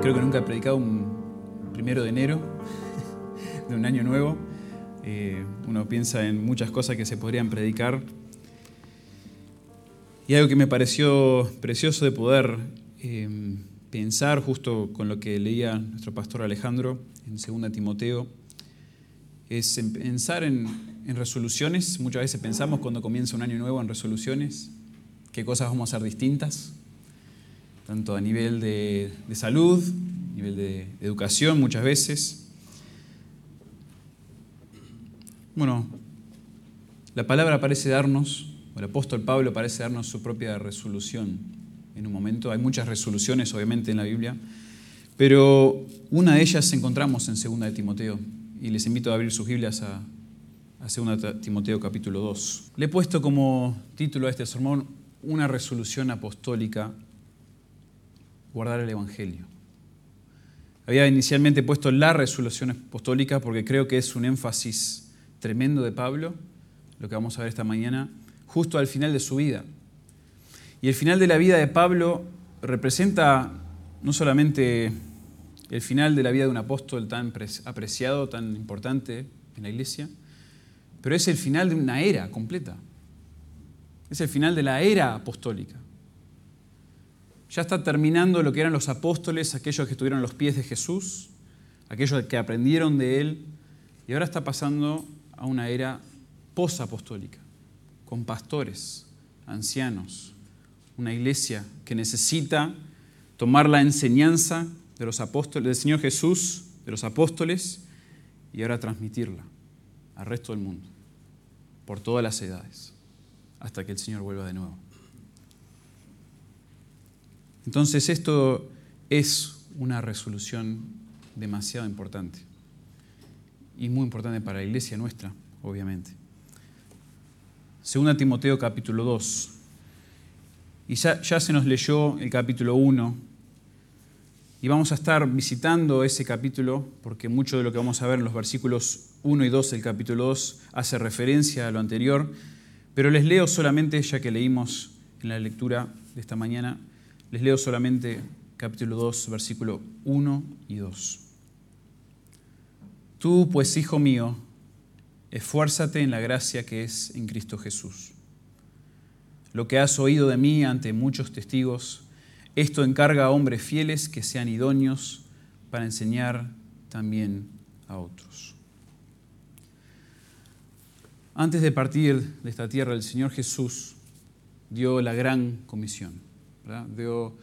Creo que nunca he predicado un primero de enero de un año nuevo. Eh, uno piensa en muchas cosas que se podrían predicar. Y algo que me pareció precioso de poder eh, pensar justo con lo que leía nuestro pastor Alejandro en 2 Timoteo, es pensar en, en resoluciones. Muchas veces pensamos cuando comienza un año nuevo en resoluciones, qué cosas vamos a hacer distintas, tanto a nivel de, salud, a nivel de, de educación muchas veces. Bueno, la palabra parece darnos, o el apóstol Pablo parece darnos su propia resolución en un momento. Hay muchas resoluciones, obviamente, en la Biblia, pero una de ellas encontramos en 2 de Timoteo. Y les invito a abrir sus Biblias a, a 2 Timoteo capítulo 2. Le he puesto como título a este sermón una resolución apostólica, guardar el Evangelio. Había inicialmente puesto la resolución apostólica porque creo que es un énfasis tremendo de Pablo, lo que vamos a ver esta mañana, justo al final de su vida. Y el final de la vida de Pablo representa no solamente el final de la vida de un apóstol tan apreciado, tan importante en la iglesia, pero es el final de una era completa. Es el final de la era apostólica. Ya está terminando lo que eran los apóstoles, aquellos que estuvieron a los pies de Jesús, aquellos que aprendieron de Él, y ahora está pasando a una era posapostólica, con pastores, ancianos, una iglesia que necesita tomar la enseñanza de los apóstoles, del Señor Jesús, de los apóstoles, y ahora transmitirla al resto del mundo, por todas las edades, hasta que el Señor vuelva de nuevo. Entonces esto es una resolución demasiado importante y muy importante para la iglesia nuestra, obviamente. Segunda Timoteo capítulo 2. Y ya, ya, se nos leyó el capítulo 1 y vamos a estar visitando ese capítulo porque mucho de lo que vamos a ver en los versículos 1 y 2 del capítulo 2 hace referencia a lo anterior, pero les leo solamente, ya que leímos en la lectura de esta mañana, les leo solamente capítulo 2, versículo 1 y 2. Tú, pues, hijo mío, esfuérzate en la gracia que es en Cristo Jesús. Lo que has oído de mí ante muchos testigos, esto encarga a hombres fieles que sean idóneos para enseñar también a otros. Antes de partir de esta tierra, el Señor Jesús dio la gran comisión. Dio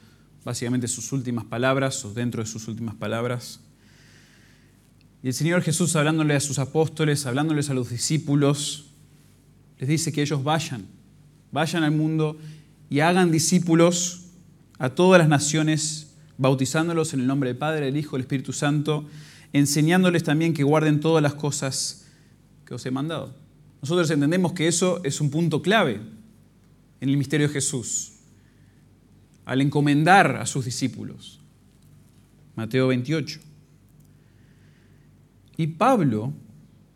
básicamente sus últimas palabras, o dentro de sus últimas palabras. Y el Señor Jesús, hablándole a sus apóstoles, hablándoles a los discípulos, les dice que ellos vayan, vayan al mundo y hagan discípulos a todas las naciones, bautizándolos en el nombre del Padre, del Hijo, del Espíritu Santo, enseñándoles también que guarden todas las cosas que os he mandado. Nosotros entendemos que eso es un punto clave en el misterio de Jesús, al encomendar a sus discípulos. Mateo 28. Y Pablo,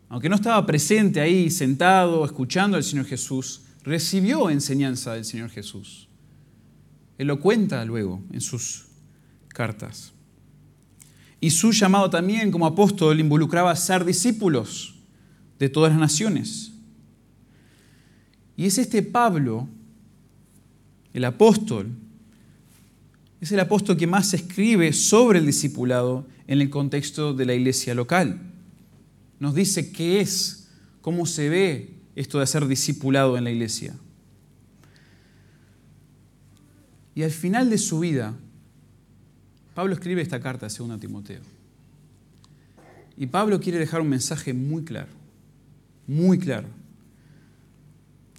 aunque no estaba presente ahí, sentado, escuchando al Señor Jesús, recibió enseñanza del Señor Jesús. Él lo cuenta luego en sus cartas. Y su llamado también como apóstol involucraba ser discípulos de todas las naciones. Y es este Pablo, el apóstol, es el apóstol que más escribe sobre el discipulado en el contexto de la iglesia local. Nos dice qué es, cómo se ve esto de ser discipulado en la iglesia. Y al final de su vida, Pablo escribe esta carta a 2 Timoteo. Y Pablo quiere dejar un mensaje muy claro, muy claro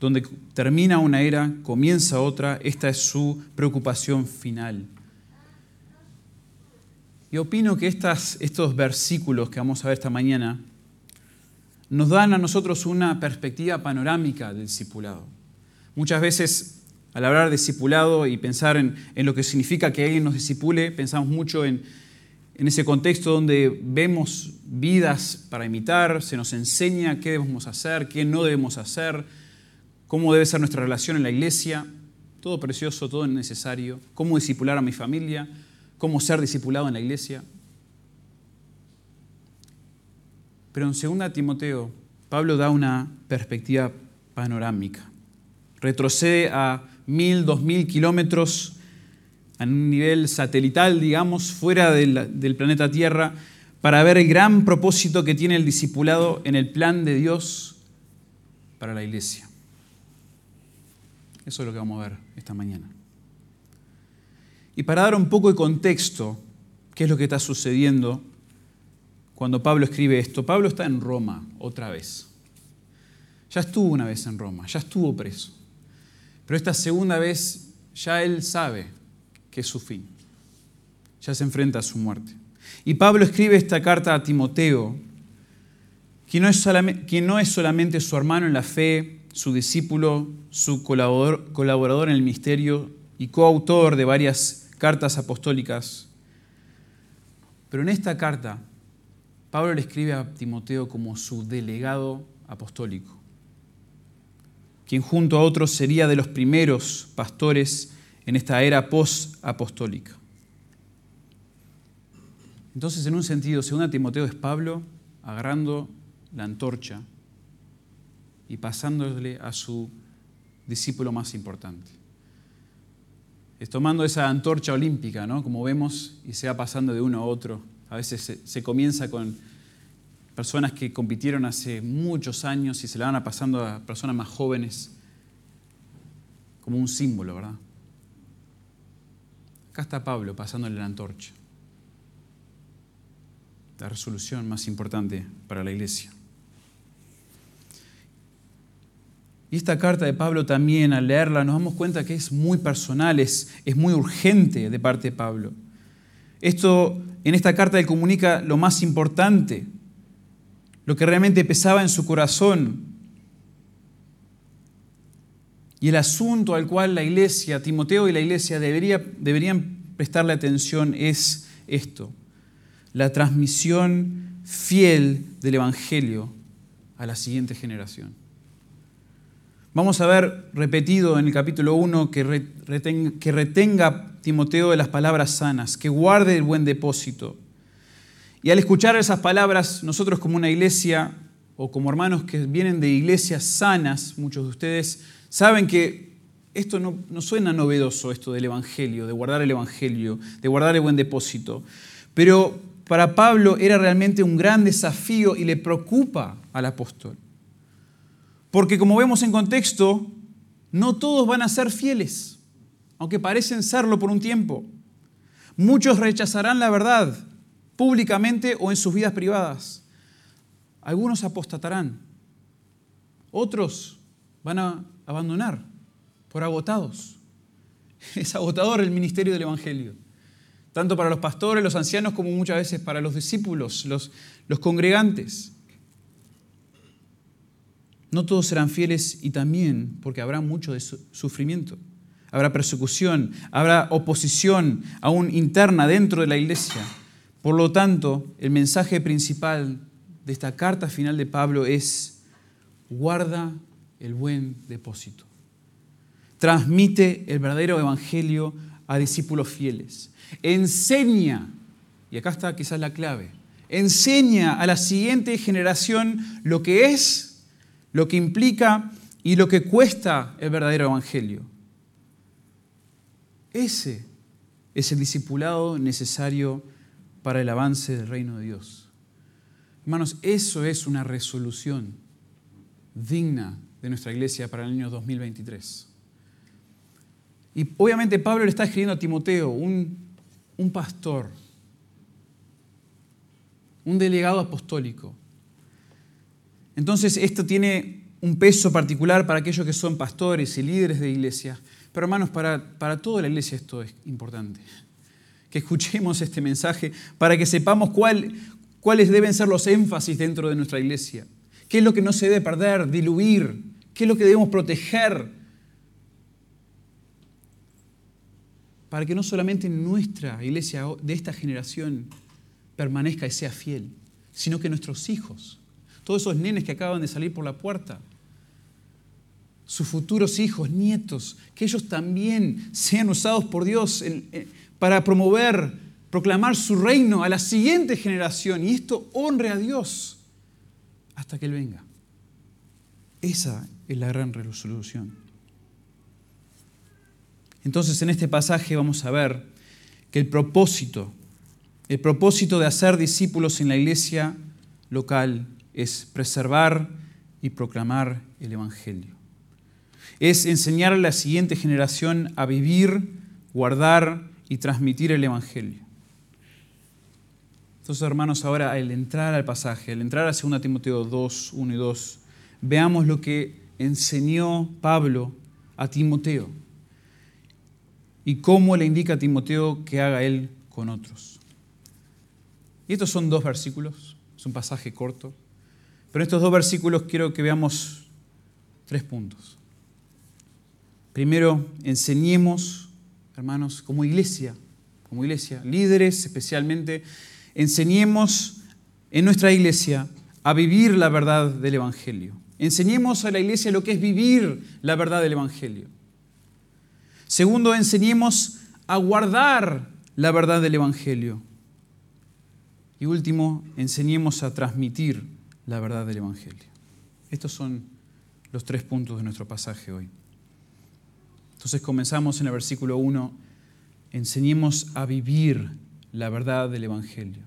donde termina una era, comienza otra, esta es su preocupación final. Y opino que estos versículos que vamos a ver esta mañana nos dan a nosotros una perspectiva panorámica del discipulado. Muchas veces al hablar de discipulado y pensar en, lo que significa que alguien nos disipule, pensamos mucho en ese contexto donde vemos vidas para imitar, se nos enseña qué debemos hacer, qué no debemos hacer, cómo debe ser nuestra relación en la iglesia, todo precioso, todo necesario, cómo discipular a mi familia, cómo ser discipulado en la iglesia. Pero en 2 Timoteo, Pablo da una perspectiva panorámica. Retrocede a mil, dos mil kilómetros a un nivel satelital, digamos, fuera del, del planeta Tierra, para ver el gran propósito que tiene el discipulado en el plan de Dios para la iglesia. Eso es lo que vamos a ver esta mañana. Y para dar un poco de contexto, ¿qué es lo que está sucediendo cuando Pablo escribe esto? Pablo está en Roma otra vez. Ya estuvo una vez en Roma, ya estuvo preso. Pero esta segunda vez ya él sabe que es su fin. Ya se enfrenta a su muerte. Y Pablo escribe esta carta a Timoteo, quien no es quien no es solamente su hermano en la fe, su discípulo, su colaborador, en el ministerio y coautor de varias cartas apostólicas. Pero en esta carta, Pablo le escribe a Timoteo como su delegado apostólico, quien junto a otros sería de los primeros pastores en esta era post-apostólica. Entonces, en un sentido, según Timoteo es Pablo agarrando la antorcha y pasándole a su discípulo más importante. Es tomando esa antorcha olímpica, ¿no? como vemos, y se va pasando de uno a otro. A veces se, se comienza con personas que compitieron hace muchos años y se la van a pasando a personas más jóvenes como un símbolo, ¿verdad? Acá está Pablo pasándole la antorcha la resolución más importante para la iglesia. Y esta carta de Pablo también, al leerla, nos damos cuenta que es muy personal, es, es muy urgente de parte de Pablo. Esto, en esta carta él comunica lo más importante, lo que realmente pesaba en su corazón. Y el asunto al cual la iglesia, Timoteo y la iglesia debería, deberían prestarle atención es esto la transmisión fiel del Evangelio a la siguiente generación. Vamos a ver repetido en el capítulo 1 que retenga, Timoteo de las palabras sanas, que guarde el buen depósito. Y al escuchar esas palabras, nosotros como una iglesia o como hermanos que vienen de iglesias sanas, muchos de ustedes saben que esto no suena novedoso, esto del Evangelio, de guardar el Evangelio, de guardar el buen depósito. Pero para Pablo era realmente un gran desafío y le preocupa al apóstol. Porque como vemos en contexto, no todos van a ser fieles, aunque parecen serlo por un tiempo. Muchos rechazarán la verdad públicamente o en sus vidas privadas. Algunos apostatarán. Otros van a abandonar por agotados. Es agotador el ministerio del Evangelio tanto para los pastores, los ancianos, como muchas veces para los discípulos, los, los congregantes. No todos serán fieles y también porque habrá mucho sufrimiento. Habrá persecución, habrá oposición aún interna dentro de la iglesia. Por lo tanto, el mensaje principal de esta carta final de Pablo es, guarda el buen depósito. Transmite el verdadero evangelio a discípulos fieles. Enseña, y acá está quizás la clave, enseña a la siguiente generación lo que es, lo que implica y lo que cuesta el verdadero evangelio. Ese es el discipulado necesario para el avance del reino de Dios. Hermanos, eso es una resolución digna de nuestra iglesia para el año 2023. Y obviamente Pablo le está escribiendo a Timoteo, un un pastor, un delegado apostólico. Entonces esto tiene un peso particular para aquellos que son pastores y líderes de iglesia. Pero hermanos, para, para toda la iglesia esto es importante. Que escuchemos este mensaje para que sepamos cuál, cuáles deben ser los énfasis dentro de nuestra iglesia. ¿Qué es lo que no se debe perder, diluir? ¿Qué es lo que debemos proteger? para que no solamente nuestra iglesia de esta generación permanezca y sea fiel, sino que nuestros hijos, todos esos nenes que acaban de salir por la puerta, sus futuros hijos, nietos, que ellos también sean usados por Dios para promover proclamar su reino a la siguiente generación y esto honre a Dios hasta que Él venga. Esa es la gran resolución. Entonces en este pasaje vamos a ver que el propósito, el propósito de hacer discípulos en la iglesia local es preservar y proclamar el Evangelio. Es enseñar a la siguiente generación a vivir, guardar y transmitir el Evangelio. Entonces, hermanos, ahora al entrar al pasaje, al entrar a 2 Timoteo 2, 1 y 2, veamos lo que enseñó Pablo a Timoteo y cómo le indica a Timoteo que haga él con otros. Y estos son dos versículos, es un pasaje corto, pero en estos dos versículos quiero que veamos tres puntos. Primero, enseñemos, hermanos, como iglesia, como iglesia, líderes especialmente, enseñemos en nuestra iglesia a vivir la verdad del Evangelio. Enseñemos a la iglesia lo que es vivir la verdad del Evangelio. Segundo, enseñemos a guardar la verdad del Evangelio. Y último, enseñemos a transmitir la verdad del Evangelio. Estos son los tres puntos de nuestro pasaje hoy. Entonces comenzamos en el versículo 1, enseñemos a vivir la verdad del Evangelio.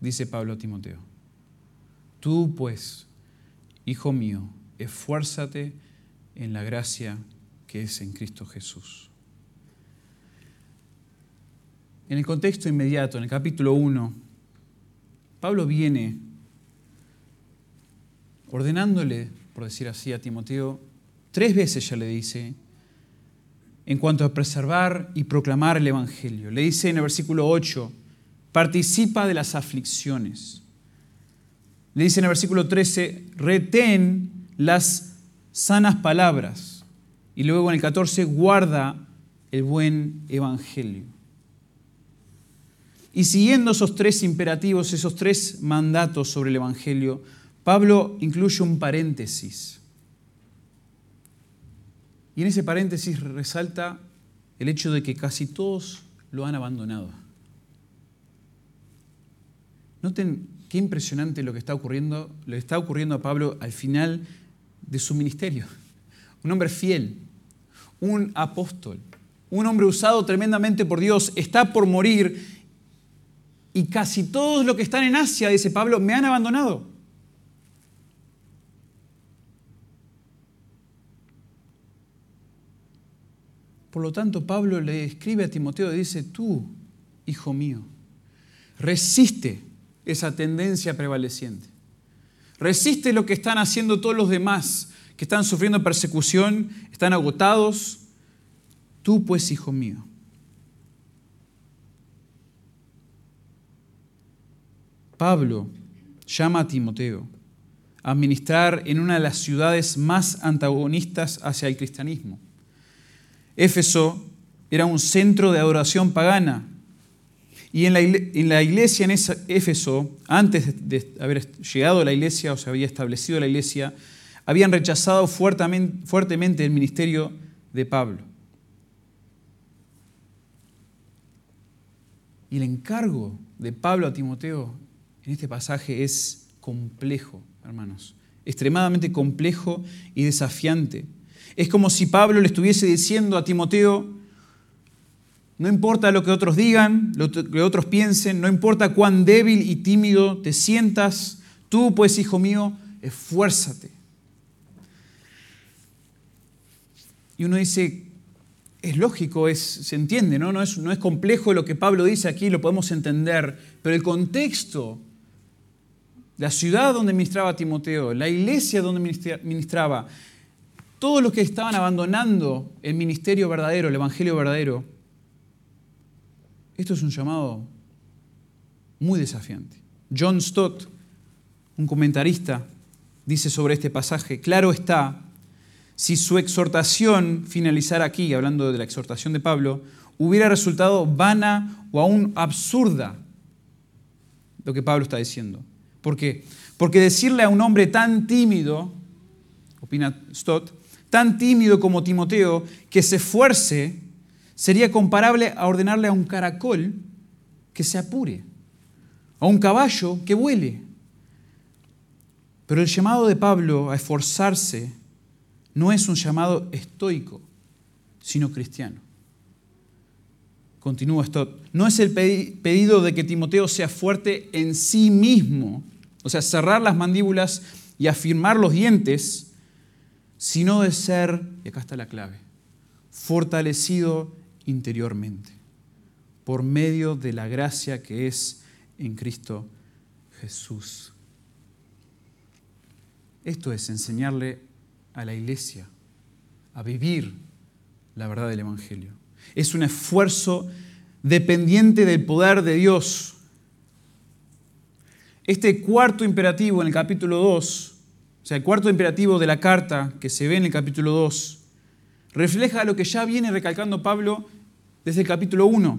Dice Pablo a Timoteo, tú pues, hijo mío, esfuérzate en la gracia que es en Cristo Jesús. En el contexto inmediato, en el capítulo 1, Pablo viene ordenándole, por decir así, a Timoteo, tres veces ya le dice, en cuanto a preservar y proclamar el Evangelio. Le dice en el versículo 8, participa de las aflicciones. Le dice en el versículo 13, retén las sanas palabras. Y luego en el 14, guarda el buen Evangelio. Y siguiendo esos tres imperativos, esos tres mandatos sobre el Evangelio, Pablo incluye un paréntesis. Y en ese paréntesis resalta el hecho de que casi todos lo han abandonado. Noten qué impresionante lo que está ocurriendo, le está ocurriendo a Pablo al final de su ministerio. Un hombre fiel, un apóstol, un hombre usado tremendamente por Dios, está por morir y casi todos los que están en Asia, dice Pablo, me han abandonado. Por lo tanto, Pablo le escribe a Timoteo y dice, tú, hijo mío, resiste esa tendencia prevaleciente. Resiste lo que están haciendo todos los demás, que están sufriendo persecución, están agotados. Tú pues, hijo mío. Pablo llama a Timoteo a ministrar en una de las ciudades más antagonistas hacia el cristianismo. Éfeso era un centro de adoración pagana. Y en la, iglesia en Éfeso, antes de haber llegado a la iglesia o se había establecido la iglesia, habían rechazado fuertemente el ministerio de Pablo. Y el encargo de Pablo a Timoteo en este pasaje es complejo, hermanos, extremadamente complejo y desafiante. Es como si Pablo le estuviese diciendo a Timoteo, no importa lo que otros digan, lo que otros piensen, no importa cuán débil y tímido te sientas, tú pues, hijo mío, esfuérzate. Y uno dice, es lógico, se entiende, ¿no? No, es, no es complejo lo que Pablo dice aquí, lo podemos entender, pero el contexto, la ciudad donde ministraba Timoteo, la iglesia donde ministraba, todos los que estaban abandonando el ministerio verdadero, el evangelio verdadero, esto es un llamado muy desafiante. John Stott, un comentarista, dice sobre este pasaje, claro está, si su exhortación finalizara aquí, hablando de la exhortación de Pablo, hubiera resultado vana o aún absurda lo que Pablo está diciendo. ¿Por qué? Porque decirle a un hombre tan tímido, opina Stott, tan tímido como Timoteo, que se esfuerce, sería comparable a ordenarle a un caracol que se apure, a un caballo que vuele. Pero el llamado de Pablo a esforzarse no es un llamado estoico, sino cristiano. Continúa esto. No es el pedido de que Timoteo sea fuerte en sí mismo, o sea, cerrar las mandíbulas y afirmar los dientes, sino de ser, y acá está la clave, fortalecido interiormente por medio de la gracia que es en Cristo Jesús. Esto es enseñarle a la iglesia a vivir la verdad del Evangelio. Es un esfuerzo dependiente del poder de Dios. Este cuarto imperativo en el capítulo 2, o sea, el cuarto imperativo de la carta que se ve en el capítulo 2, refleja lo que ya viene recalcando Pablo desde el capítulo 1.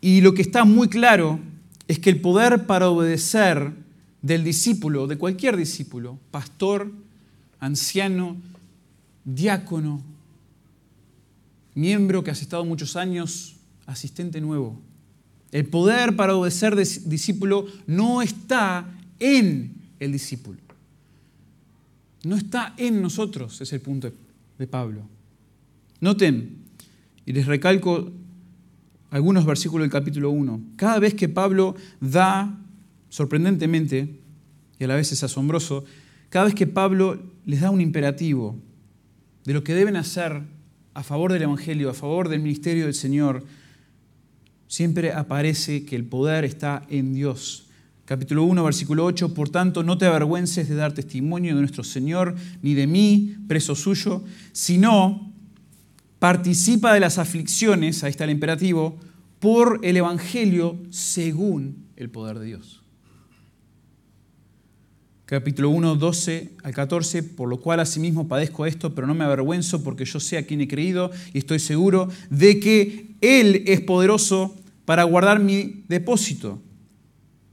Y lo que está muy claro es que el poder para obedecer del discípulo, de cualquier discípulo, pastor, anciano, diácono, miembro que has estado muchos años, asistente nuevo. El poder para obedecer de discípulo no está en el discípulo. No está en nosotros, es el punto de Pablo. Noten, y les recalco algunos versículos del capítulo 1. Cada vez que Pablo da, sorprendentemente, y a la vez es asombroso, cada vez que Pablo les da un imperativo de lo que deben hacer a favor del Evangelio, a favor del ministerio del Señor, siempre aparece que el poder está en Dios. Capítulo 1, versículo 8, por tanto, no te avergüences de dar testimonio de nuestro Señor, ni de mí, preso suyo, sino participa de las aflicciones, ahí está el imperativo, por el Evangelio según el poder de Dios. Capítulo 1, 12 al 14, por lo cual asimismo padezco esto, pero no me avergüenzo porque yo sé a quien he creído y estoy seguro de que Él es poderoso para guardar mi depósito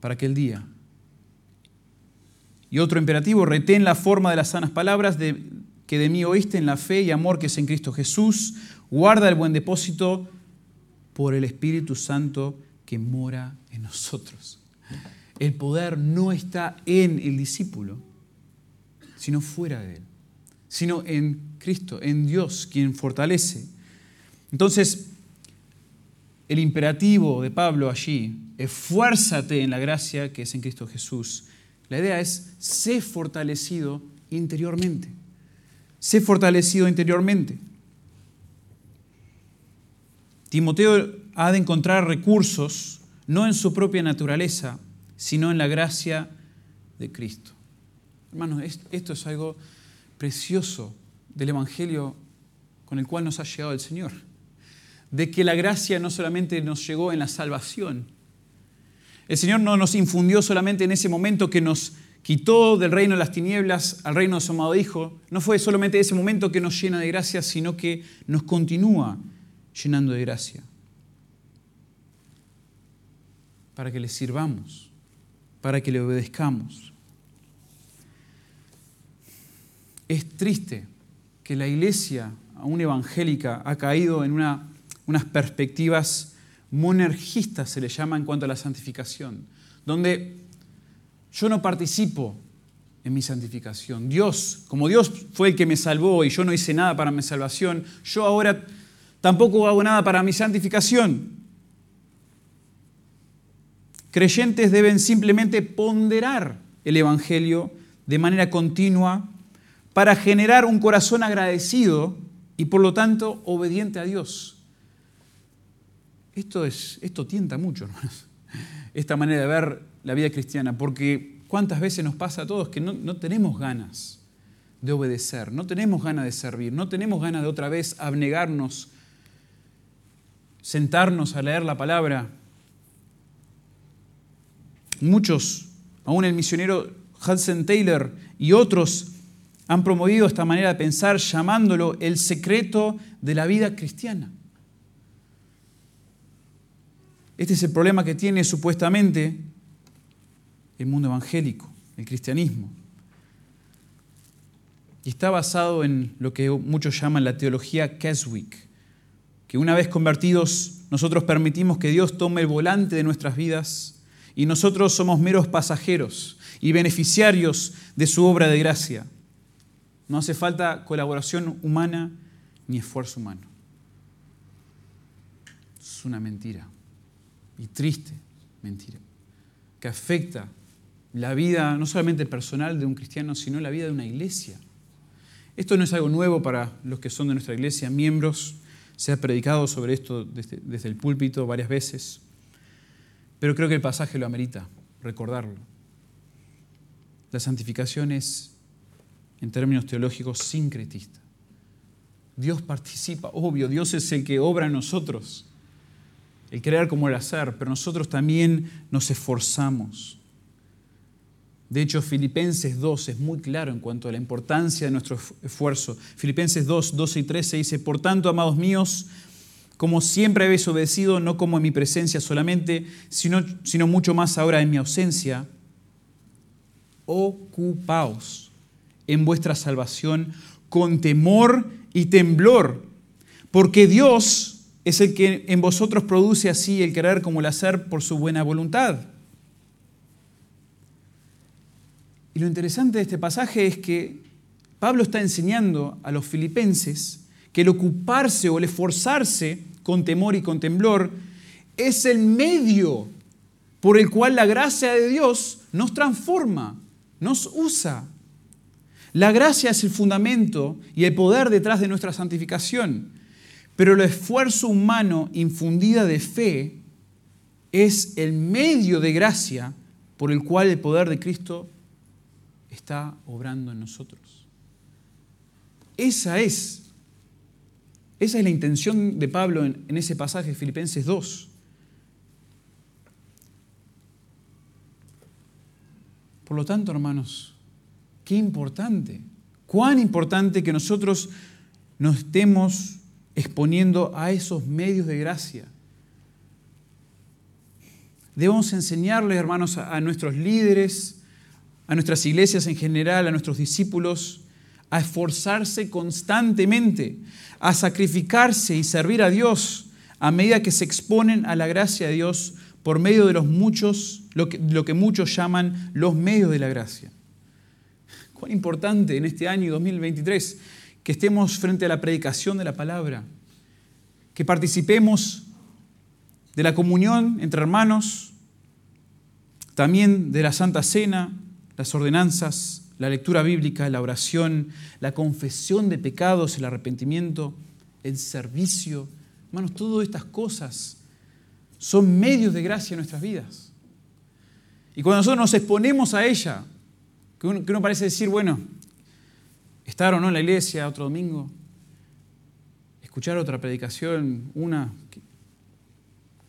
para aquel día. Y otro imperativo, retén la forma de las sanas palabras que de mí oíste en la fe y amor que es en Cristo Jesús, guarda el buen depósito por el Espíritu Santo que mora en nosotros. El poder no está en el discípulo, sino fuera de él, sino en Cristo, en Dios, quien fortalece. Entonces, el imperativo de Pablo allí, esfuérzate en la gracia que es en Cristo Jesús. La idea es, sé fortalecido interiormente. Sé fortalecido interiormente. Timoteo ha de encontrar recursos no en su propia naturaleza, sino en la gracia de Cristo. Hermanos, esto es algo precioso del Evangelio con el cual nos ha llegado el Señor. De que la gracia no solamente nos llegó en la salvación. El Señor no nos infundió solamente en ese momento que nos quitó del reino de las tinieblas al reino de su amado Hijo, no fue solamente ese momento que nos llena de gracia, sino que nos continúa llenando de gracia. Para que le sirvamos, para que le obedezcamos. Es triste que la iglesia, aún evangélica, ha caído en unas perspectivas monergistas, se le llama en cuanto a la santificación, donde yo no participo en mi santificación. Dios, como Dios fue el que me salvó y yo no hice nada para mi salvación, yo ahora tampoco hago nada para mi santificación. Creyentes deben simplemente ponderar el Evangelio de manera continua para generar un corazón agradecido y por lo tanto obediente a Dios. Esto, es, esto tienta mucho, hermanos, esta manera de ver la vida cristiana, porque cuántas veces nos pasa a todos que no, tenemos ganas de obedecer, no tenemos ganas de servir, no tenemos ganas de otra vez abnegarnos, sentarnos a leer la palabra. Muchos, aún el misionero Hudson Taylor y otros, han promovido esta manera de pensar llamándolo el secreto de la vida cristiana. Este es el problema que tiene supuestamente el mundo evangélico, el cristianismo. Y está basado en lo que muchos llaman la teología Keswick, que una vez convertidos nosotros permitimos que Dios tome el volante de nuestras vidas y nosotros somos meros pasajeros y beneficiarios de su obra de gracia. No hace falta colaboración humana ni esfuerzo humano. Es una mentira y triste mentira que afecta la vida no solamente personal de un cristiano, sino la vida de una iglesia. Esto no es algo nuevo para los que son de nuestra iglesia, miembros. Se ha predicado sobre esto desde, el púlpito varias veces. Pero creo que el pasaje lo amerita, recordarlo. La santificación es, en términos teológicos, sincretista. Dios participa, obvio, Dios es el que obra en nosotros, el crear como el hacer, pero nosotros también nos esforzamos. De hecho, Filipenses 2 es muy claro en cuanto a la importancia de nuestro esfuerzo. Filipenses 2, 12 y 13 dice, por tanto, amados míos, como siempre habéis obedecido, no como en mi presencia solamente, sino, sino mucho más ahora en mi ausencia, ocupaos en vuestra salvación con temor y temblor, porque Dios es el que en vosotros produce así el querer como el hacer por su buena voluntad. Y lo interesante de este pasaje es que Pablo está enseñando a los filipenses que el ocuparse o el esforzarse con temor y con temblor es el medio por el cual la gracia de Dios nos transforma, nos usa. La gracia es el fundamento y el poder detrás de nuestra santificación, pero el esfuerzo humano infundida de fe es el medio de gracia por el cual el poder de Cristo está obrando en nosotros. Esa es, esa es la intención de Pablo en, en ese pasaje de Filipenses 2. Por lo tanto, hermanos, qué importante, cuán importante que nosotros nos estemos exponiendo a esos medios de gracia. Debemos enseñarles, hermanos, a, nuestros líderes, a nuestras iglesias en general, a nuestros discípulos, a esforzarse constantemente, a sacrificarse y servir a Dios a medida que se exponen a la gracia de Dios por medio de los muchos, lo que, lo que muchos llaman los medios de la gracia. Cuán importante en este año 2023 que estemos frente a la predicación de la palabra, que participemos de la comunión entre hermanos, también de la Santa Cena, las ordenanzas, la lectura bíblica, la oración, la confesión de pecados, el arrepentimiento, el servicio. Hermanos, todas estas cosas son medios de gracia en nuestras vidas. Y cuando nosotros nos exponemos a ella, que uno, parece decir, bueno, estar o no en la iglesia otro domingo, escuchar otra predicación, una,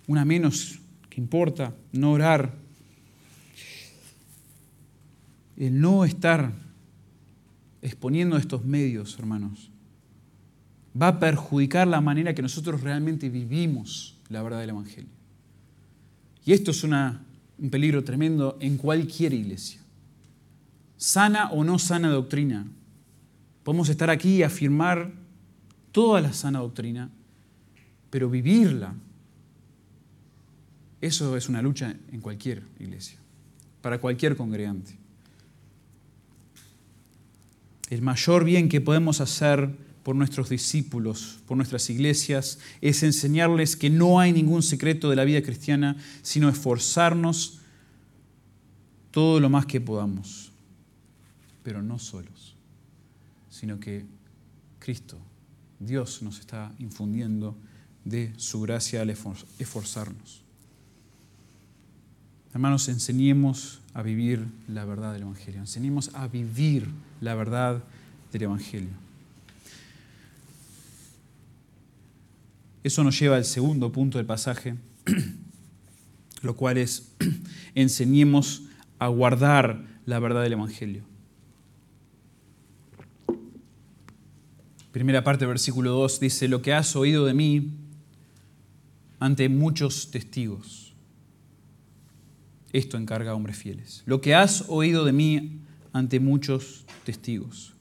una menos que importa, no orar, el no estar exponiendo estos medios, hermanos, va a perjudicar la manera que nosotros realmente vivimos la verdad del Evangelio. Y esto es un peligro tremendo en cualquier iglesia. Sana o no sana doctrina. Podemos estar aquí y afirmar toda la sana doctrina, pero vivirla, eso es una lucha en cualquier iglesia, para cualquier congregante. El mayor bien que podemos hacer por nuestros discípulos, por nuestras iglesias, es enseñarles que no hay ningún secreto de la vida cristiana, sino esforzarnos todo lo más que podamos, pero no solos, sino que Cristo, Dios nos está infundiendo de su gracia al esforzarnos. Hermanos, enseñemos a vivir la verdad del Evangelio. Enseñemos a vivir la verdad del Evangelio. Eso nos lleva al segundo punto del pasaje, lo cual es enseñemos a guardar la verdad del Evangelio. Primera parte versículo 2 dice, lo que has oído de mí ante muchos testigos. Esto encarga a hombres fieles. Lo que has oído de mí ante muchos testigos.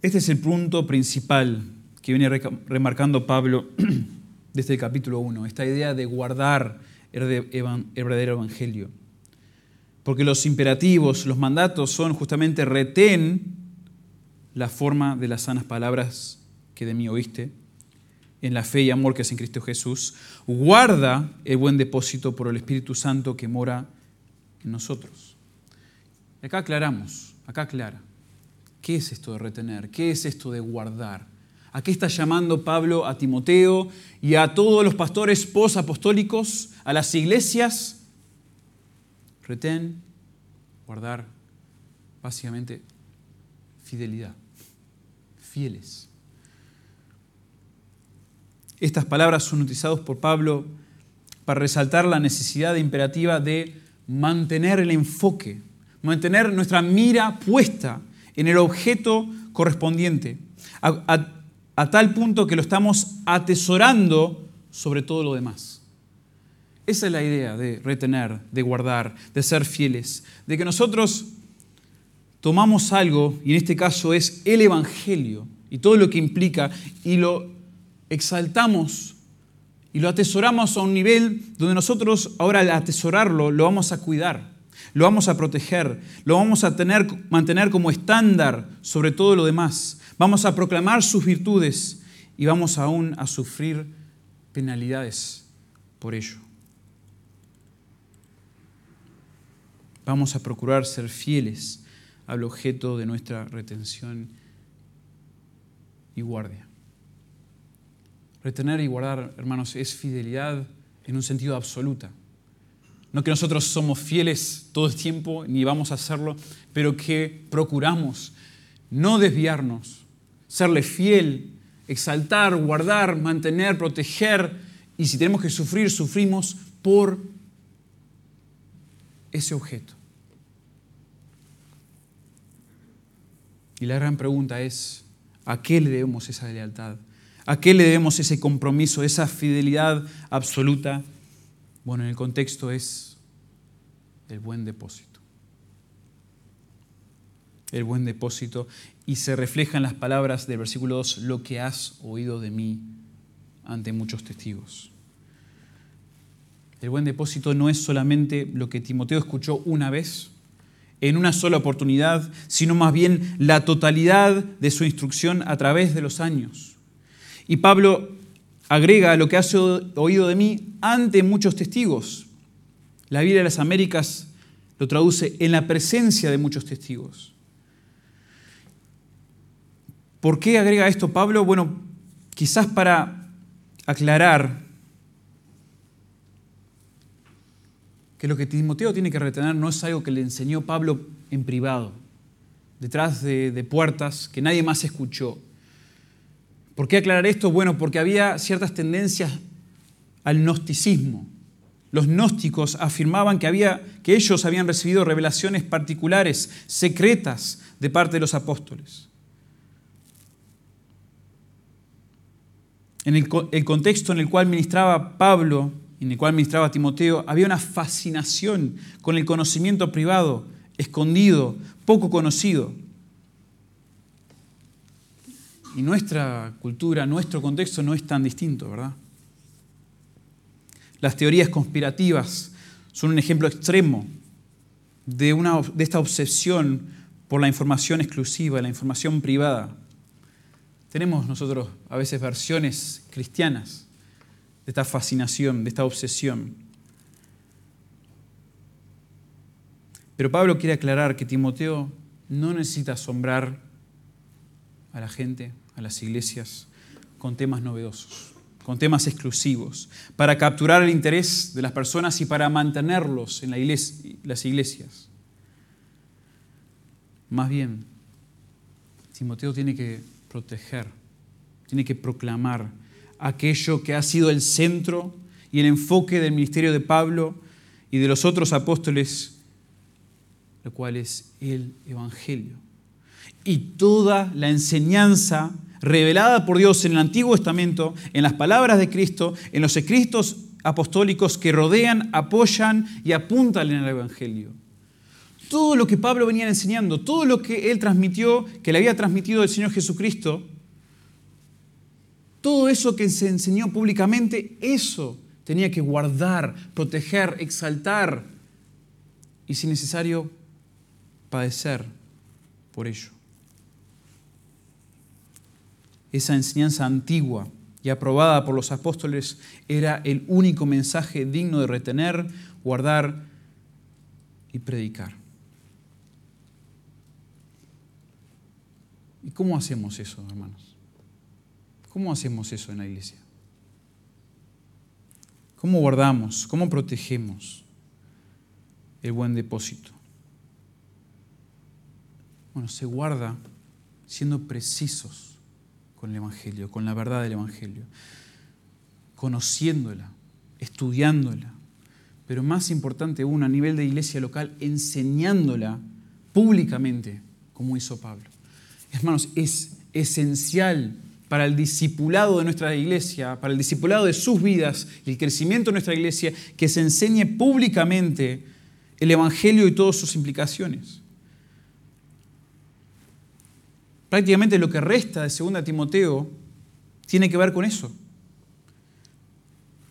Este es el punto principal que viene remarcando Pablo desde el capítulo 1, esta idea de guardar el verdadero evangelio. Porque los imperativos, los mandatos son justamente retén la forma de las sanas palabras que de mí oíste, en la fe y amor que es en Cristo Jesús, guarda el buen depósito por el Espíritu Santo que mora en nosotros. Acá aclaramos, acá aclara, ¿qué es esto de retener? ¿Qué es esto de guardar? ¿A qué está llamando Pablo a Timoteo y a todos los pastores posapostólicos, a las iglesias? Retén, guardar, básicamente fidelidad, fieles. Estas palabras son utilizadas por Pablo para resaltar la necesidad imperativa de mantener el enfoque, mantener nuestra mira puesta en el objeto correspondiente, a, a tal punto que lo estamos atesorando sobre todo lo demás. Esa es la idea de retener, de guardar, de ser fieles, de que nosotros tomamos algo, y en este caso es el Evangelio, y todo lo que implica, y lo exaltamos y lo atesoramos a un nivel donde nosotros ahora al atesorarlo lo vamos a cuidar, lo vamos a proteger, lo vamos a tener, mantener como estándar sobre todo lo demás. Vamos a proclamar sus virtudes y vamos aún a sufrir penalidades por ello. Vamos a procurar ser fieles al objeto de nuestra retención y guardia. Retener y guardar, hermanos, es fidelidad en un sentido absoluta. No que nosotros somos fieles todo el tiempo, ni vamos a hacerlo, pero que procuramos no desviarnos, serle fiel, exaltar, guardar, mantener, proteger, y si tenemos que sufrir, sufrimos por ese objeto. Y la gran pregunta es, ¿a qué le debemos esa lealtad? ¿A qué le debemos ese compromiso, esa fidelidad absoluta? Bueno, en el contexto es el buen depósito. El buen depósito. Y se refleja en las palabras del versículo 2, lo que has oído de mí ante muchos testigos. El buen depósito no es solamente lo que Timoteo escuchó una vez, en una sola oportunidad, sino más bien la totalidad de su instrucción a través de los años. Y Pablo agrega lo que has oído de mí ante muchos testigos. La Biblia de las Américas lo traduce en la presencia de muchos testigos. ¿Por qué agrega esto Pablo? Bueno, quizás para aclarar que lo que Timoteo tiene que retener no es algo que le enseñó Pablo en privado, detrás de, puertas que nadie más escuchó. ¿Por qué aclarar esto? Bueno, porque había ciertas tendencias al gnosticismo. Los gnósticos afirmaban que, había, que ellos habían recibido revelaciones particulares, secretas, de parte de los apóstoles. En el contexto en el cual ministraba Pablo en el cual ministraba Timoteo, había una fascinación con el conocimiento privado, escondido, poco conocido. Y nuestra cultura, nuestro contexto no es tan distinto, ¿verdad? Las teorías conspirativas son un ejemplo extremo de, de esta obsesión por la información exclusiva, la información privada. Tenemos nosotros a veces versiones cristianas de esta fascinación, de esta obsesión. Pero Pablo quiere aclarar que Timoteo no necesita asombrar a la gente, a las iglesias, con temas novedosos, con temas exclusivos, para capturar el interés de las personas y para mantenerlos en las iglesias. Más bien, Timoteo tiene que proteger, tiene que proclamar aquello que ha sido el centro y el enfoque del ministerio de Pablo y de los otros apóstoles, lo cual es el Evangelio. Y toda la enseñanza revelada por Dios en el Antiguo Testamento, en las palabras de Cristo, en los escritos apostólicos que rodean, apoyan y apuntan en el Evangelio. Todo lo que Pablo venía enseñando, todo lo que él transmitió, que le había transmitido el Señor Jesucristo, Todo eso que se enseñó públicamente, eso tenía que guardar, proteger, exaltar y si necesario, padecer por ello. Esa enseñanza antigua y aprobada por los apóstoles era el único mensaje digno de retener, guardar y predicar. ¿Y cómo hacemos eso, hermanos? ¿Cómo hacemos eso en la iglesia? ¿Cómo guardamos? ¿Cómo protegemos el buen depósito? Bueno, se guarda siendo precisos con el Evangelio, con la verdad del Evangelio, conociéndola, estudiándola, pero más importante aún a nivel de iglesia local, enseñándola públicamente, como hizo Pablo. Hermanos, es esencial para el discipulado de nuestra iglesia, para el discipulado de sus vidas y el crecimiento de nuestra iglesia, que se enseñe públicamente el Evangelio y todas sus implicaciones. Prácticamente lo que resta de 2 Timoteo tiene que ver con eso.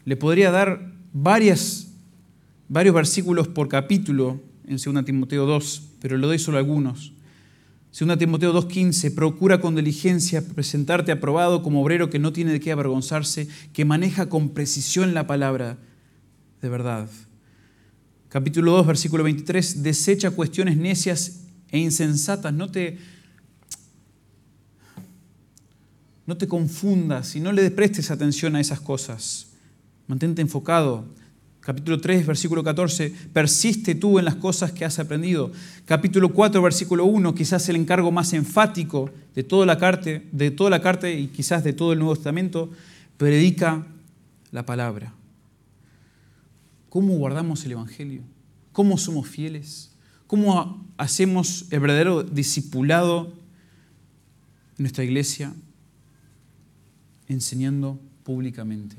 Le podría dar varias, varios versículos por capítulo en 2 Timoteo 2, pero le doy solo algunos. 2 Timoteo 2.15, procura con diligencia presentarte aprobado como obrero que no tiene de qué avergonzarse, que maneja con precisión la palabra de verdad. Capítulo 2, versículo 23, desecha cuestiones necias e insensatas. No te, no te confundas y no le prestes atención a esas cosas. Mantente enfocado. Capítulo 3, versículo 14, persiste tú en las cosas que has aprendido. Capítulo 4, versículo 1, quizás el encargo más enfático de toda la carta, de toda la carta y quizás de todo el Nuevo Testamento, predica la palabra. ¿Cómo guardamos el Evangelio? ¿Cómo somos fieles? ¿Cómo hacemos el verdadero discipulado en nuestra iglesia? Enseñando públicamente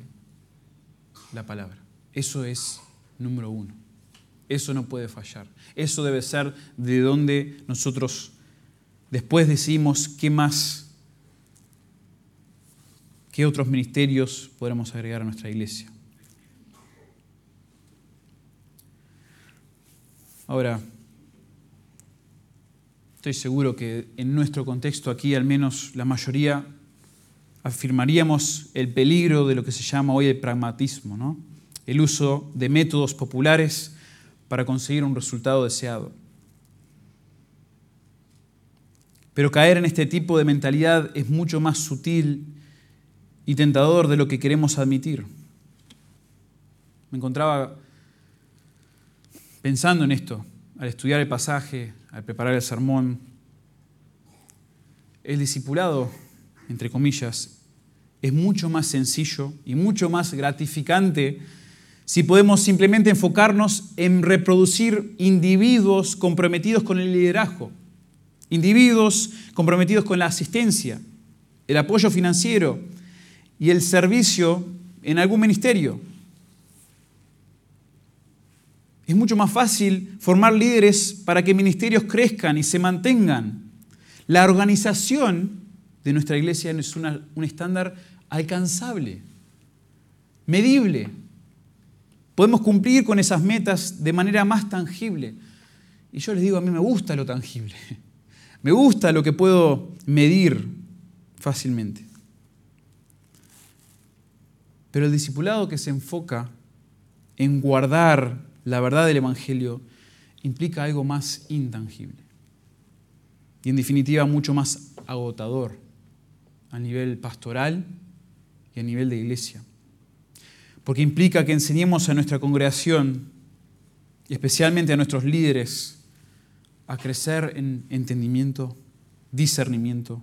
la palabra. Eso es número uno. Eso no puede fallar. Eso debe ser de donde nosotros después decimos qué más, qué otros ministerios podemos agregar a nuestra iglesia. Ahora, estoy seguro que en nuestro contexto aquí, al menos la mayoría, afirmaríamos el peligro de lo que se llama hoy el pragmatismo, ¿no? El uso de métodos populares para conseguir un resultado deseado. Pero caer en este tipo de mentalidad es mucho más sutil y tentador de lo que queremos admitir. Me encontraba pensando en esto, al estudiar el pasaje, al preparar el sermón, el discipulado, entre comillas, es mucho más sencillo y mucho más gratificante si podemos simplemente enfocarnos en reproducir individuos comprometidos con el liderazgo, individuos comprometidos con la asistencia, el apoyo financiero y el servicio en algún ministerio. Es mucho más fácil formar líderes para que ministerios crezcan y se mantengan. La organización de nuestra iglesia es un estándar alcanzable, medible. Podemos cumplir con esas metas de manera más tangible. Y yo les digo, a mí me gusta lo tangible. Me gusta lo que puedo medir fácilmente. Pero el discipulado que se enfoca en guardar la verdad del Evangelio implica algo más intangible y en definitiva mucho más agotador a nivel pastoral y a nivel de iglesia. Porque implica que enseñemos a nuestra congregación y especialmente a nuestros líderes a crecer en entendimiento, discernimiento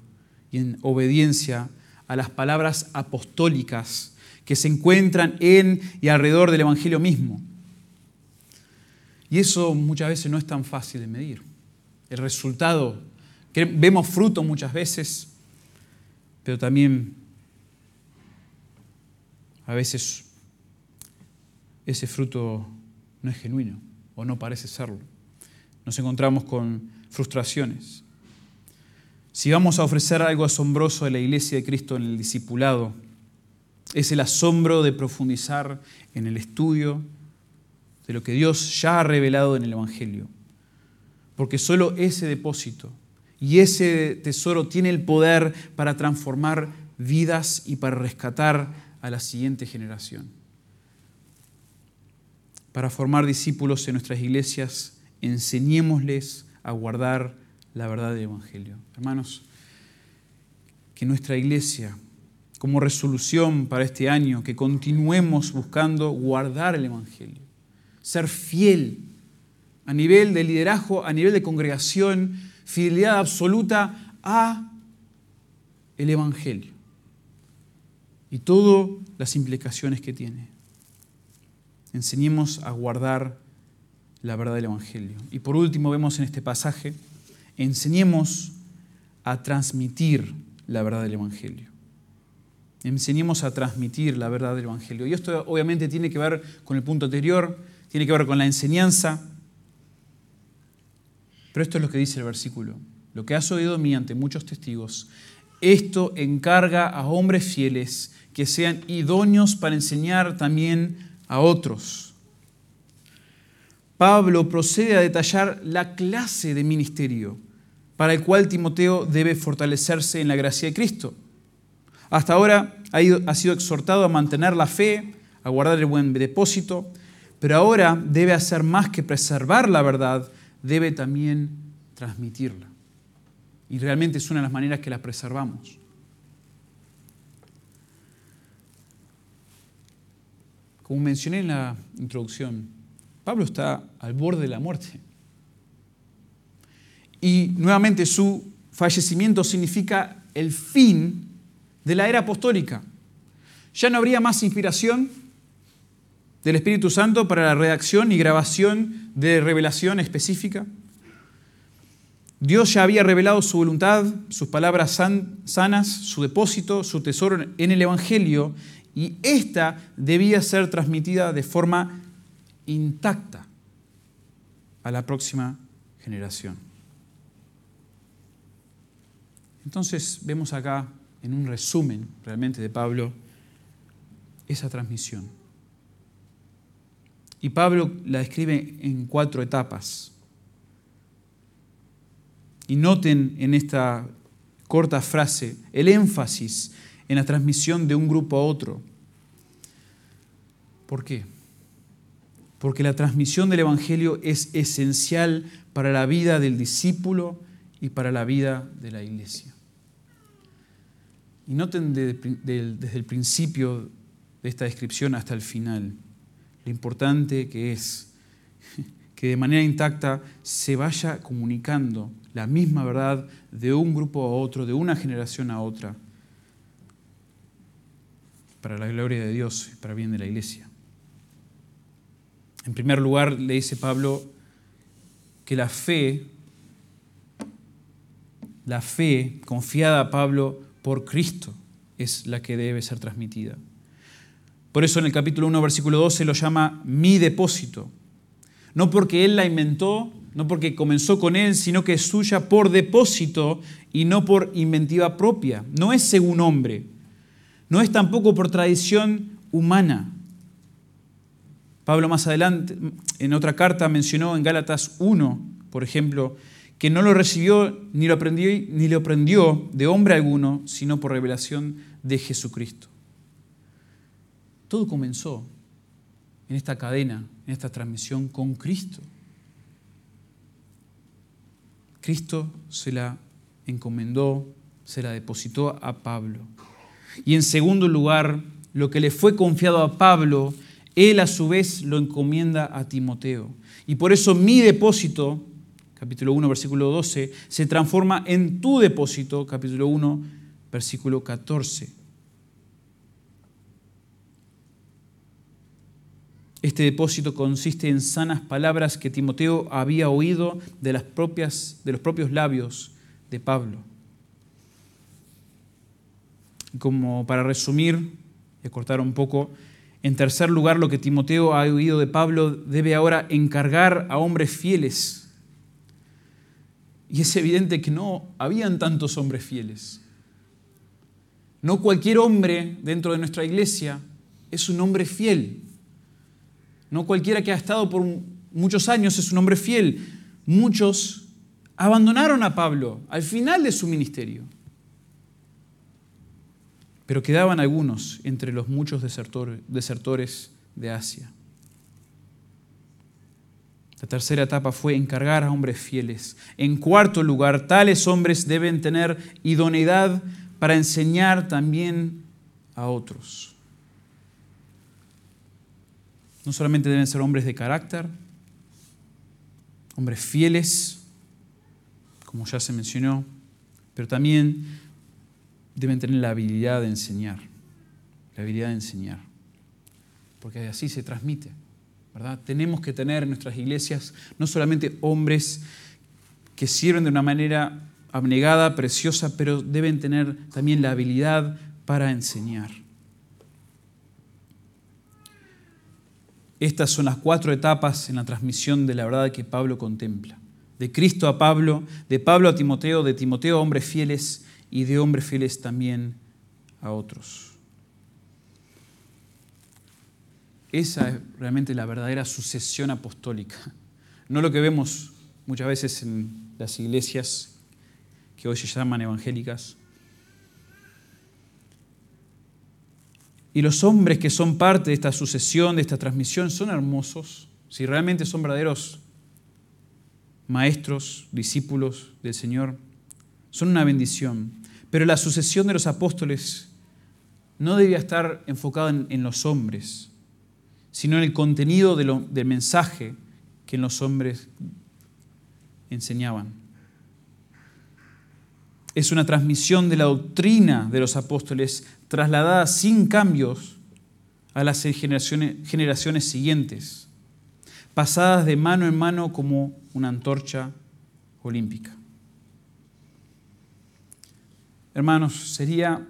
y en obediencia a las palabras apostólicas que se encuentran en y alrededor del Evangelio mismo. Y eso muchas veces no es tan fácil de medir. El resultado, vemos fruto muchas veces, pero también a veces ese fruto no es genuino o no parece serlo. Nos encontramos con frustraciones. Si vamos a ofrecer algo asombroso a la iglesia de Cristo en el discipulado, es el asombro de profundizar en el estudio de lo que Dios ya ha revelado en el Evangelio. Porque solo ese depósito y ese tesoro tiene el poder para transformar vidas y para rescatar a la siguiente generación. Para formar discípulos en nuestras iglesias, enseñémosles a guardar la verdad del Evangelio. Hermanos, que nuestra iglesia, como resolución para este año, que continuemos buscando guardar el Evangelio, ser fiel a nivel de liderazgo, a nivel de congregación, fidelidad absoluta a el Evangelio y todas las implicaciones que tiene. Enseñemos a guardar la verdad del Evangelio. Y por último vemos en este pasaje, enseñemos a transmitir la verdad del Evangelio. Enseñemos a transmitir la verdad del Evangelio. Y esto obviamente tiene que ver con el punto anterior, tiene que ver con la enseñanza. Pero esto es lo que dice el versículo. Lo que has oído mí ante muchos testigos, esto encarga a hombres fieles que sean idóneos para enseñar también a otros. Pablo procede a detallar la clase de ministerio para el cual Timoteo debe fortalecerse en la gracia de Cristo. Hasta ahora ha, sido exhortado a mantener la fe, a guardar el buen depósito, pero ahora debe hacer más que preservar la verdad, debe también transmitirla. Y realmente es una de las maneras que la preservamos. Como mencioné en la introducción, Pablo está al borde de la muerte. Y nuevamente su fallecimiento significa el fin de la era apostólica. Ya no habría más inspiración del Espíritu Santo para la redacción y grabación de revelación específica. Dios ya había revelado su voluntad, sus palabras sanas, su depósito, su tesoro en el Evangelio, y esta debía ser transmitida de forma intacta a la próxima generación. Entonces vemos acá, en un resumen realmente de Pablo, esa transmisión. Y Pablo la describe en cuatro etapas. Y noten en esta corta frase el énfasis en la transmisión de un grupo a otro. ¿Por qué? Porque la transmisión del Evangelio es esencial para la vida del discípulo y para la vida de la iglesia. Y noten desde el principio de esta descripción hasta el final lo importante que es que de manera intacta se vaya comunicando la misma verdad de un grupo a otro, de una generación a otra, para la gloria de Dios y para bien de la iglesia. En primer lugar, le dice Pablo que la fe, la fe confiada a Pablo por Cristo es la que debe ser transmitida. Por eso en el capítulo 1, versículo 12 lo llama mi depósito. No porque Él la inventó, no porque comenzó con Él, sino que es suya por depósito y no por inventiva propia. No es según hombre, no es tampoco por tradición humana. Pablo más adelante, en otra carta, mencionó en Gálatas 1, por ejemplo, que no lo recibió ni lo aprendió, ni lo aprendió de hombre alguno, sino por revelación de Jesucristo. Todo comenzó en esta cadena, en esta transmisión con Cristo. Cristo se la encomendó, se la depositó a Pablo. Y en segundo lugar, lo que le fue confiado a Pablo, él a su vez lo encomienda a Timoteo. Y por eso mi depósito capítulo 1, versículo 12, se transforma en tu depósito, capítulo 1, versículo 14. Este depósito consiste en sanas palabras que Timoteo había oído de, las propias, de los propios labios de Pablo. Como para resumir y cortar un poco, en tercer lugar, lo que Timoteo ha oído de Pablo debe ahora encargar a hombres fieles y es evidente que no habían tantos hombres fieles. No cualquier hombre dentro de nuestra iglesia es un hombre fiel. No cualquiera que ha estado por muchos años es un hombre fiel. Muchos abandonaron a Pablo al final de su ministerio. Pero quedaban algunos entre los muchos desertores de Asia. La tercera etapa fue encargar a hombres fieles. En cuarto lugar, tales hombres deben tener idoneidad para enseñar también a otros. No solamente deben ser hombres de carácter, hombres fieles, como ya se mencionó, pero también deben tener la habilidad de enseñar, la habilidad de enseñar, porque así se transmite, ¿verdad? Tenemos que tener en nuestras iglesias no solamente hombres que sirven de una manera abnegada, preciosa, pero deben tener también la habilidad para enseñar. Estas son las cuatro etapas en la transmisión de la verdad que Pablo contempla. De Cristo a Pablo, de Pablo a Timoteo, de Timoteo a hombres fieles y de hombres fieles también a otros. Esa es realmente la verdadera sucesión apostólica. No lo que vemos muchas veces en las iglesias que hoy se llaman evangélicas, Y los hombres que son parte de esta sucesión, de esta transmisión, son hermosos, si realmente son verdaderos maestros, discípulos del Señor, son una bendición. Pero la sucesión de los apóstoles no debía estar enfocada en, los hombres, sino en el contenido del mensaje que los hombres enseñaban es una transmisión de la doctrina de los apóstoles trasladada sin cambios a las generaciones, generaciones siguientes, pasadas de mano en mano como una antorcha olímpica. Hermanos, sería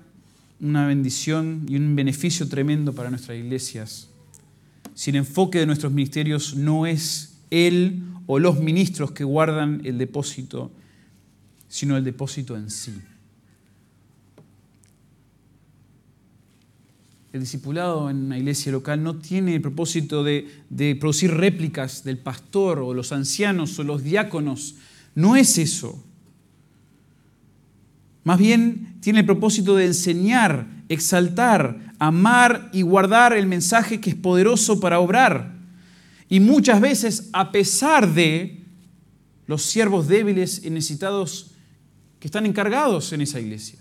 una bendición y un beneficio tremendo para nuestras iglesias si el enfoque de nuestros ministerios no es él o los ministros que guardan el depósito sino el depósito en sí. El discipulado en una iglesia local no tiene el propósito de, producir réplicas del pastor o los ancianos o los diáconos. No es eso. Más bien tiene el propósito de enseñar, exaltar, amar y guardar el mensaje que es poderoso para obrar. Y muchas veces, a pesar de los siervos débiles y necesitados que están encargados en esa iglesia.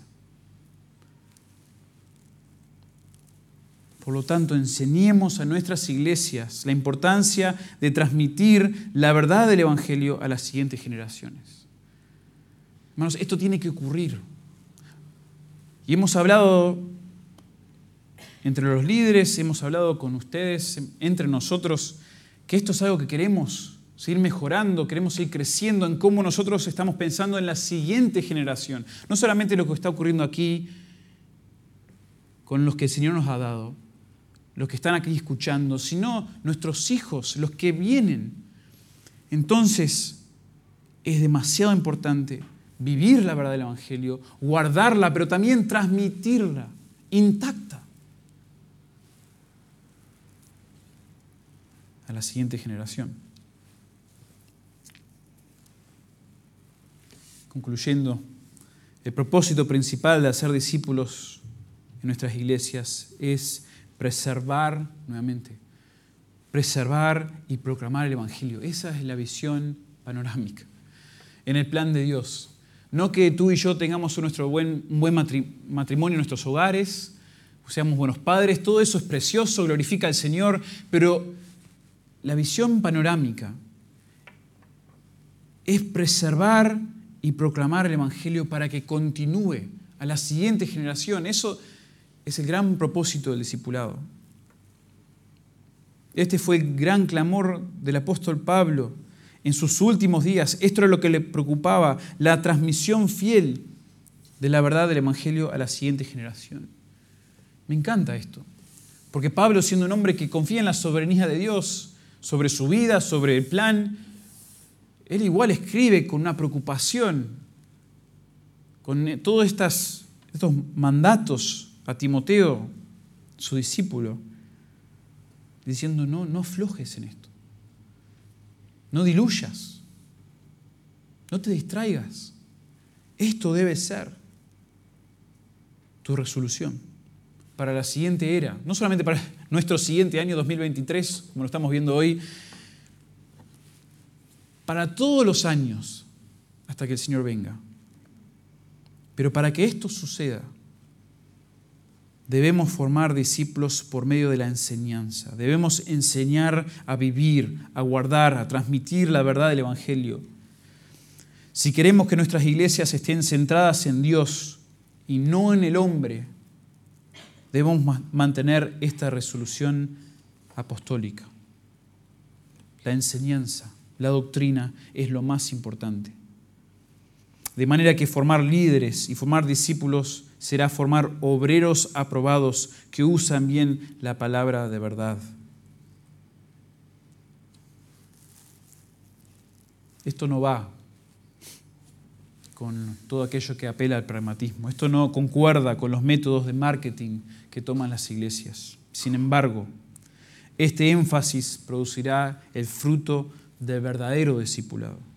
Por lo tanto, enseñemos a nuestras iglesias la importancia de transmitir la verdad del Evangelio a las siguientes generaciones. Hermanos, esto tiene que ocurrir. Y hemos hablado entre los líderes, hemos hablado con ustedes, entre nosotros, que esto es algo que queremos seguir mejorando, queremos seguir creciendo en cómo nosotros estamos pensando en la siguiente generación. No solamente lo que está ocurriendo aquí con los que el Señor nos ha dado, los que están aquí escuchando, sino nuestros hijos, los que vienen. Entonces, es demasiado importante vivir la verdad del Evangelio, guardarla, pero también transmitirla intacta a la siguiente generación. Concluyendo, el propósito principal de hacer discípulos en nuestras iglesias es preservar, nuevamente, preservar y proclamar el Evangelio. Esa es la visión panorámica en el plan de Dios. No que tú y yo tengamos nuestro buen, un buen matrimonio en nuestros hogares, seamos buenos padres, todo eso es precioso, glorifica al Señor, pero la visión panorámica es preservar y proclamar el Evangelio para que continúe a la siguiente generación. Eso es el gran propósito del discipulado. Este fue el gran clamor del apóstol Pablo en sus últimos días. Esto era lo que le preocupaba, la transmisión fiel de la verdad del Evangelio a la siguiente generación. Me encanta esto, porque Pablo, siendo un hombre que confía en la soberanía de Dios sobre su vida, sobre el plan, él igual escribe con una preocupación, con estas estos mandatos a Timoteo, su discípulo, diciendo, no, no aflojes en esto. No diluyas. No te distraigas. Esto debe ser tu resolución para la siguiente era, no solamente para nuestro siguiente año 2023, como lo estamos viendo hoy, para todos los años hasta que el Señor venga. Pero para que esto suceda, debemos formar discípulos por medio de la enseñanza. Debemos enseñar a vivir, a guardar, a transmitir la verdad del Evangelio. Si queremos que nuestras iglesias estén centradas en Dios y no en el hombre, debemos mantener esta resolución apostólica. La enseñanza, la doctrina es lo más importante. De manera que formar líderes y formar discípulos será formar obreros aprobados que usan bien la palabra de verdad. Esto no va con todo aquello que apela al pragmatismo. Esto no concuerda con los métodos de marketing que toman las iglesias. Sin embargo, este énfasis producirá el fruto del verdadero discipulado.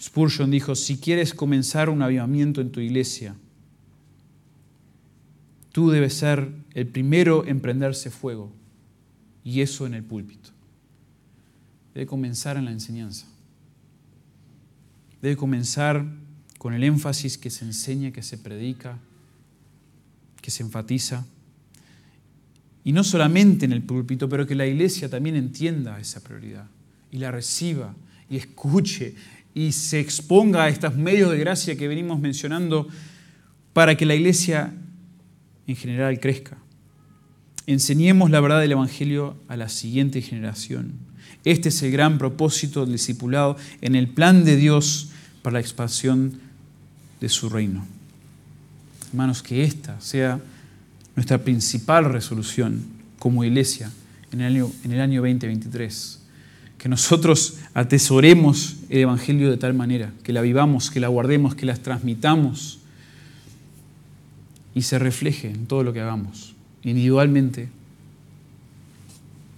Spurgeon dijo, si quieres comenzar un avivamiento en tu iglesia, tú debes ser el primero en prenderse fuego, y eso en el púlpito. Debe comenzar en la enseñanza. Debe comenzar con el énfasis que se enseña, que se predica, que se enfatiza. Y no solamente en el púlpito, pero que la iglesia también entienda esa prioridad y la reciba y escuche y se exponga a estos medios de gracia que venimos mencionando para que la iglesia en general crezca. Enseñemos la verdad del Evangelio a la siguiente generación. Este es el gran propósito del discipulado en el plan de Dios para la expansión de su reino. Hermanos, que esta sea nuestra principal resolución como iglesia en el año, en el año 2023. Que nosotros atesoremos el Evangelio de tal manera, que la vivamos, que la guardemos, que la transmitamos y se refleje en todo lo que hagamos, individualmente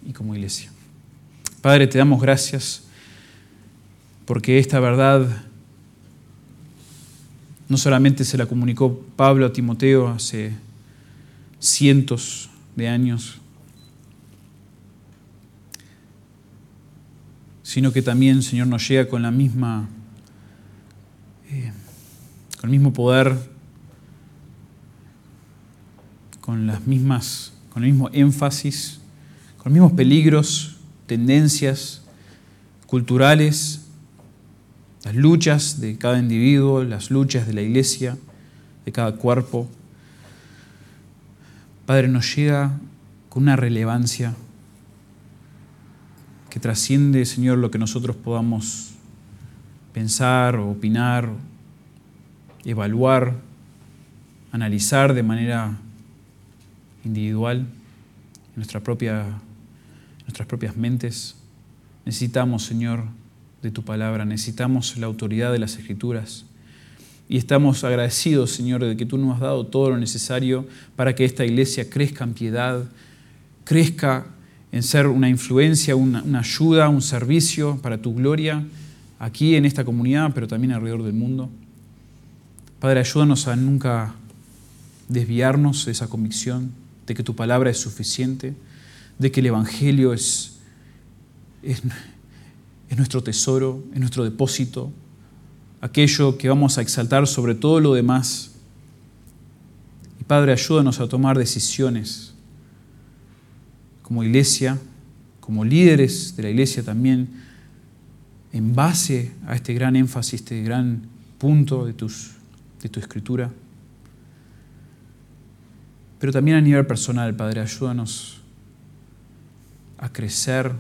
y como iglesia. Padre, te damos gracias porque esta verdad no solamente se la comunicó Pablo a Timoteo hace cientos de años, sino que también, Señor, nos llega con la misma, eh, con el mismo poder, con las mismas, con el mismo énfasis, con los mismos peligros, tendencias culturales, las luchas de cada individuo, las luchas de la iglesia, de cada cuerpo. Padre, nos llega con una relevancia que trasciende, Señor, lo que nosotros podamos pensar opinar, evaluar, analizar de manera individual en nuestra propia, nuestras propias mentes. Necesitamos, Señor, de tu palabra, necesitamos la autoridad de las Escrituras. Y estamos agradecidos, Señor, de que tú nos has dado todo lo necesario para que esta iglesia crezca en piedad, crezca en ser una influencia, una, ayuda, un servicio para tu gloria aquí en esta comunidad, pero también alrededor del mundo. Padre, ayúdanos a nunca desviarnos de esa convicción de que tu palabra es suficiente, de que el Evangelio es, es, es nuestro tesoro, es nuestro depósito, aquello que vamos a exaltar sobre todo lo demás. Y Padre, ayúdanos a tomar decisiones como iglesia, como líderes de la iglesia también, en base a este gran énfasis, este gran punto de, tus, de tu escritura. Pero también a nivel personal, Padre, ayúdanos a crecer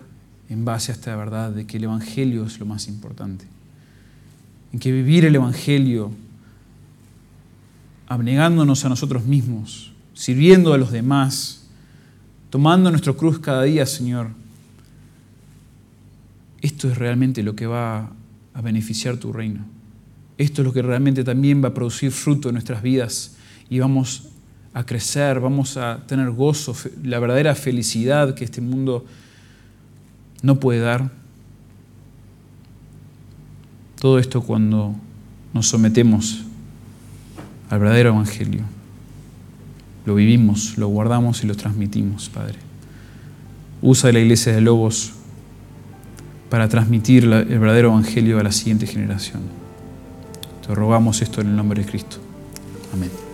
en base a esta verdad de que el Evangelio es lo más importante. En que vivir el Evangelio abnegándonos a nosotros mismos, sirviendo a los demás, tomando nuestro cruz cada día, Señor, esto es realmente lo que va a beneficiar tu reino. esto es lo que realmente también va a producir fruto en nuestras vidas y vamos a crecer, vamos a tener gozo, la verdadera felicidad que este mundo no puede dar. Todo esto cuando nos sometemos al verdadero Evangelio. Lo vivimos, lo guardamos y lo transmitimos, Padre. Usa la iglesia de Lobos para transmitir el verdadero Evangelio a la siguiente generación. Te rogamos esto en el nombre de Cristo. Amén.